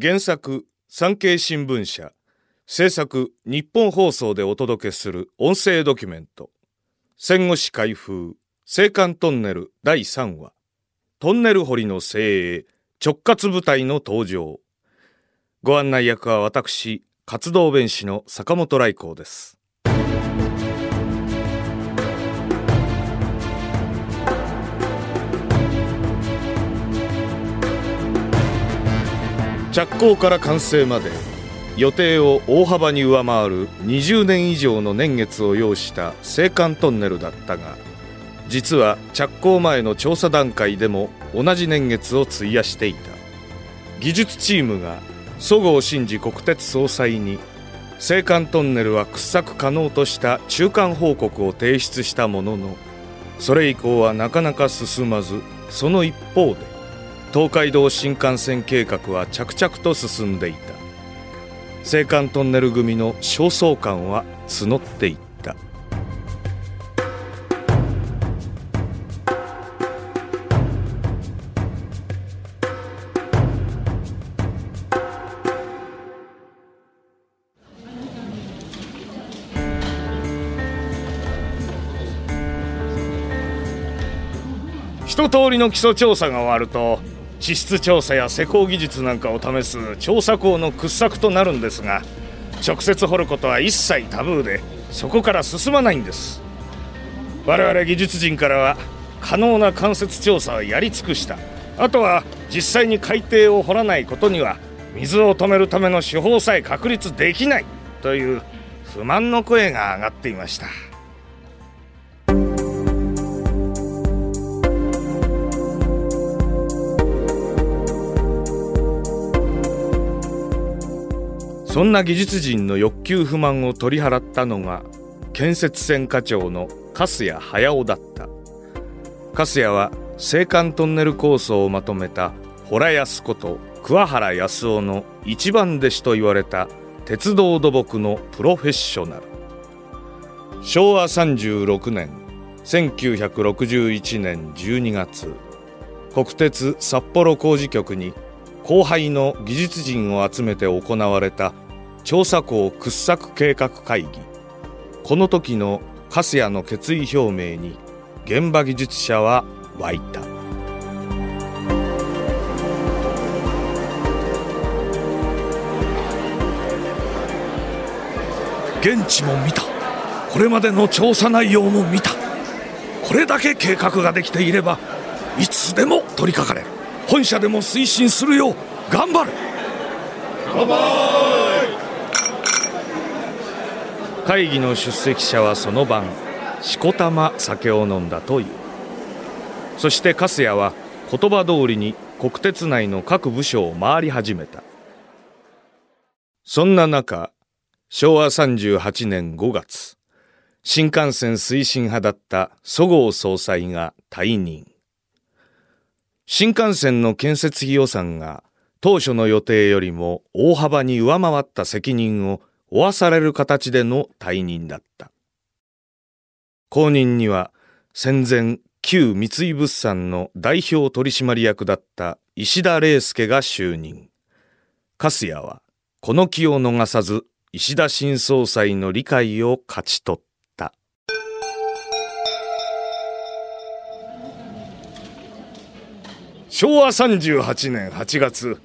原作産経新聞社。制作日本放送でお届けする音声ドキュメント。戦後史開封青函トンネル第3話。トンネル掘りの精鋭直轄部隊の登場。ご案内役は私活動弁士の坂本来光です。着工から完成まで予定を大幅に上回る20年以上の年月を要した青函トンネルだったが実は着工前の調査段階でも同じ年月を費やしていた。技術チームがそごう真二国鉄総裁に青函トンネルは掘削可能とした中間報告を提出したもののそれ以降はなかなか進まずその一方で東海道新幹線計画は着々と進んでいた。青函トンネル組の焦燥感は募っていった。一通りの基礎調査が終わると地質調査や施工技術なんかを試す調査工の掘削となるんですが直接掘ることは一切タブーでそこから進まないんです。我々技術人からは可能な間接調査をやり尽くした。あとは実際に海底を掘らないことには水を止めるための手法さえ確立できないという不満の声が上がっていました。そんな技術人の欲求不満を取り払ったのが建設船課長の粕谷隼だった。粕谷は青函トンネル構想をまとめた洞安こと桑原康夫の一番弟子と言われた鉄道土木のプロフェッショナル。昭和36年1961年12月国鉄札幌工事局に後輩の技術人を集めて行われた調査港掘削計画会議。この時の粕谷の決意表明に現場技術者は湧いた。現地も見た。これまでの調査内容も見た。これだけ計画ができていればいつでも取り掛かれる。本社でも推進するよう頑張る。乾杯会議の出席者はその晩しこたま酒を飲んだという。そして粕谷は言葉通りに国鉄内の各部署を回り始めた。そんな中昭和38年5月新幹線推進派だったそごう総裁が退任。新幹線の建設費予算が当初の予定よりも大幅に上回った責任を負わされる形での退任だった。後任には戦前旧三井物産の代表取締役だった石田礼介が就任。粕谷はこの気を逃さず石田新総裁の理解を勝ち取った。昭和38年8月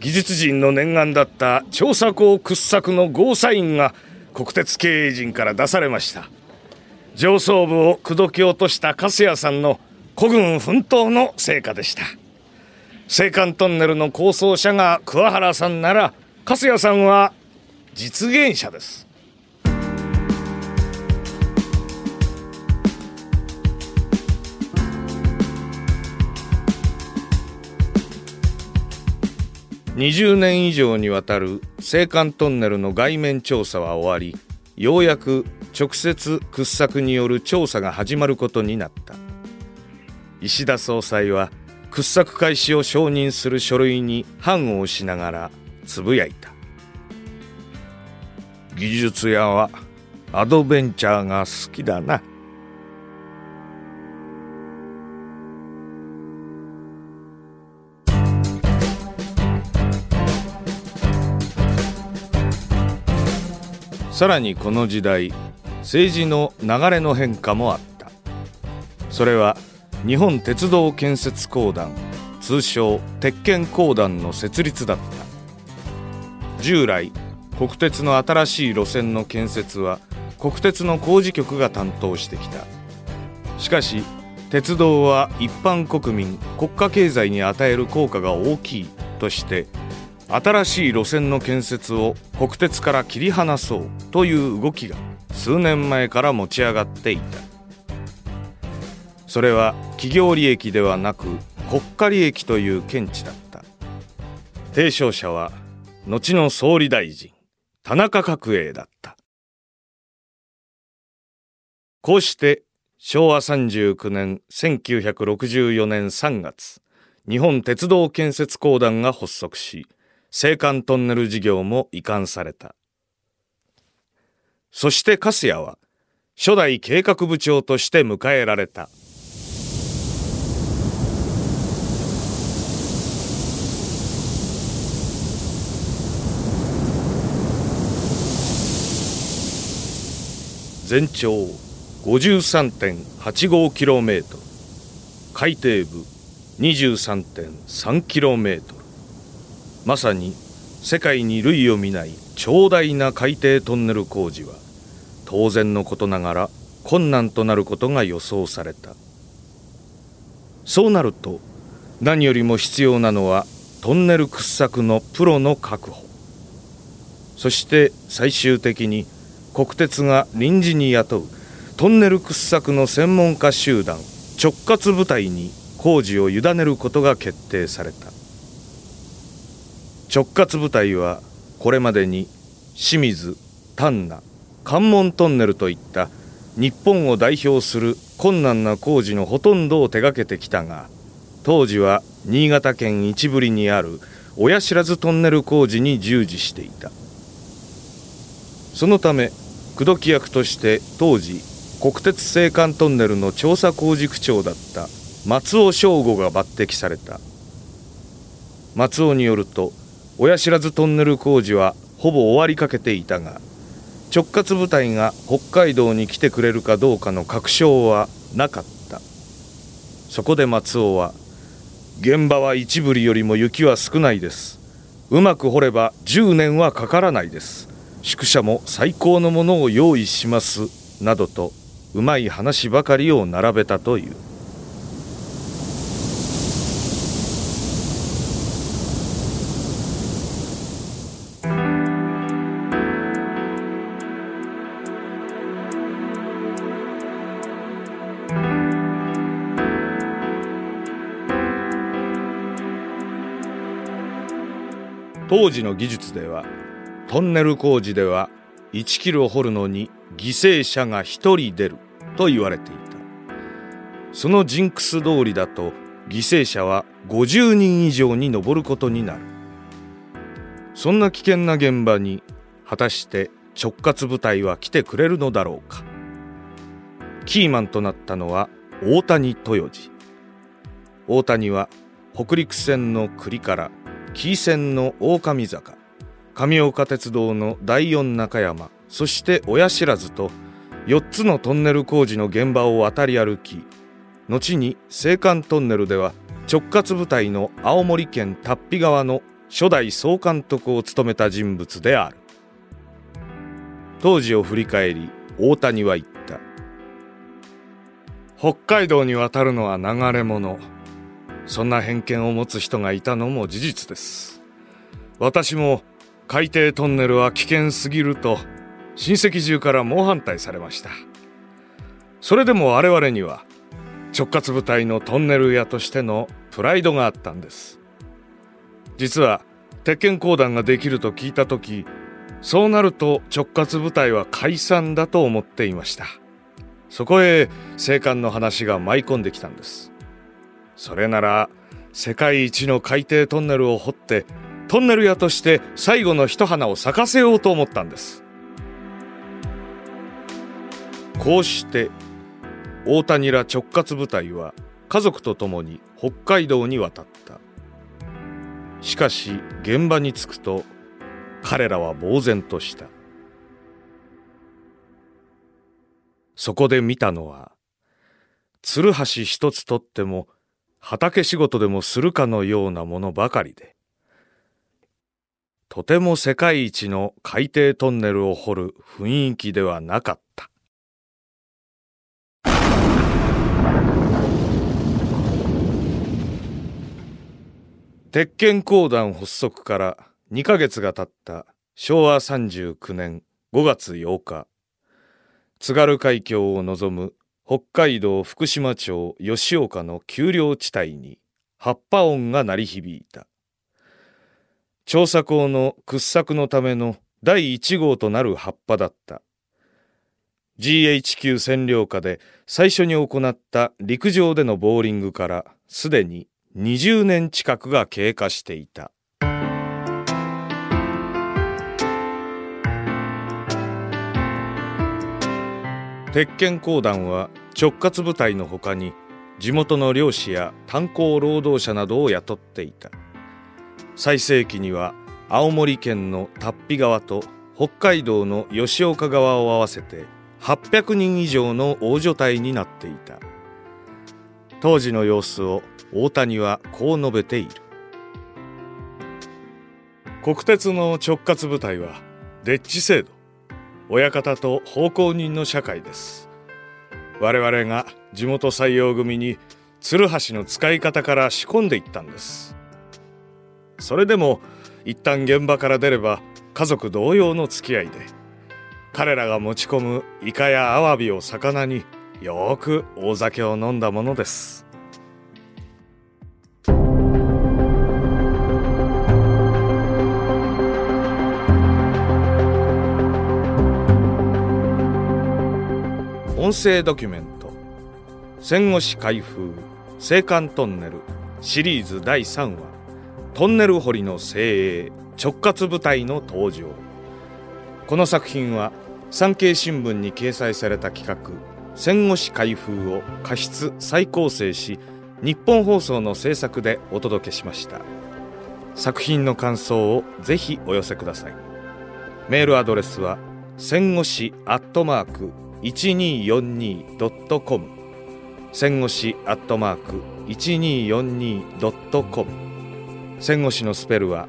技術人の念願だった調査校掘削のゴーサインが国鉄経営陣から出されました。上層部を口説き落とした粕谷さんの孤軍奮闘の成果でした。青函トンネルの構想者が桑原さんなら粕谷さんは実現者です。20年以上にわたる青函トンネルの外面調査は終わりようやく直接掘削による調査が始まることになった。石田総裁は掘削開始を承認する書類に判を押しながらつぶやいた。技術屋はアドベンチャーが好きだな。さらにこの時代政治の流れの変化もあった。それは日本鉄道建設公団通称鉄建公団の設立だった。従来国鉄の新しい路線の建設は国鉄の工事局が担当してきた。しかし鉄道は一般国民国家経済に与える効果が大きいとして新しい路線の建設を国鉄から切り離そうという動きが数年前から持ち上がっていた。それは企業利益ではなく国家利益という見地だった。提唱者は後の総理大臣田中角栄だった。こうして昭和39年1964年3月日本鉄道建設公団が発足し青函トンネル事業も移管された。そして粕谷は初代計画部長として迎えられた。全長 53.85km 海底部 23.3km まさに世界に類を見ない長大な海底トンネル工事は当然のことながら困難となることが予想された。そうなると何よりも必要なのはトンネル掘削のプロの確保。そして最終的に国鉄が臨時に雇うトンネル掘削の専門家集団直轄部隊に工事を委ねることが決定された。直轄部隊はこれまでに清水丹那関門トンネルといった日本を代表する困難な工事のほとんどを手掛けてきたが当時は新潟県一部里にある親知らずトンネル工事に従事していた。そのため口説き役として当時国鉄青函トンネルの調査工事区長だった松尾翔吾が抜擢された。松尾によると親知らずトンネル工事はほぼ終わりかけていたが直轄部隊が北海道に来てくれるかどうかの確証はなかった。そこで松尾は現場は一部里よりも雪は少ないです。うまく掘れば10年はかからないです。宿舎も最高のものを用意します。などとうまい話ばかりを並べたという。当時の技術ではトンネル工事では1キロ掘るのに犠牲者が1人出ると言われていた。そのジンクス通りだと犠牲者は50人以上に上ることになる。そんな危険な現場に果たして直轄部隊は来てくれるのだろうか。キーマンとなったのは大谷豊次大谷は北陸線の栗から紀伊線の大上坂。上岡鉄道の第四中山。そして親知らずと4つのトンネル工事の現場を渡り歩き後に青函トンネルでは直轄部隊の青森県龍飛川の初代総監督を務めた人物である。当時を振り返り大谷は言った。北海道に渡るのは流れ者そんな偏見を持つ人がいたのも事実です。私も海底トンネルは危険すぎると親戚中から猛反対されました。それでも我々には直轄部隊のトンネル屋としてのプライドがあったんです。実は鉄拳公団ができると聞いた時そうなると直轄部隊は解散だと思っていました。そこへ青函の話が舞い込んできたんです。それなら世界一の海底トンネルを掘ってトンネル屋として最後の一花を咲かせようと思ったんです。こうして大谷ら直轄部隊は家族と共に北海道に渡った。しかし現場に着くと彼らは呆然とした。そこで見たのはツルハシ一つとっても畑仕事でもするかのようなものばかりでとても世界一の海底トンネルを掘る雰囲気ではなかった。鉄拳公団発足から2ヶ月が経った昭和39年5月8日津軽海峡を望む北海道福島町吉岡の丘陵地帯に葉っぱ音が鳴り響いた。調査港の掘削のための第1号となる葉っぱだった。GHQ 占領下で最初に行った陸上でのボーリングからすでに20年近くが経過していた。鉄拳公団は直轄部隊のほかに地元の漁師や炭鉱労働者などを雇っていた。最盛期には青森県の龍飛川と北海道の吉岡川を合わせて800人以上の大所帯になっていた。当時の様子を大谷はこう述べている。国鉄の直轄部隊はデッチ制度。親方と奉公人の社会です。我々が地元採用組に鶴橋の使い方から仕込んでいったんです。それでも一旦現場から出れば家族同様の付き合いで彼らが持ち込むイカやアワビを魚によく大酒を飲んだものです。音声ドキュメント。戦後史開封青函トンネル。シリーズ第3話。トンネル掘りの精鋭直轄部隊の登場。この作品は産経新聞に掲載された企画戦後史開封を過失再構成し日本放送の制作でお届けしました。作品の感想をぜひお寄せください。メールアドレスは戦後史アットマーク 1242.com 戦後史アットマーク 1242.com 戦後史のスペルは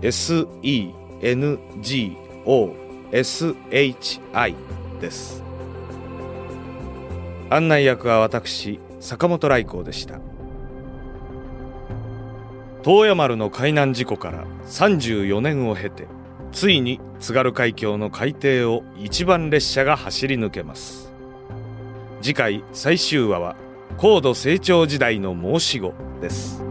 SENGOSHI です。案内役は私坂本来光でした。遠山丸の海難事故から34年を経てついに津軽海峡の海底を一番列車が走り抜けます。次回最終話は高度成長時代の申し子です。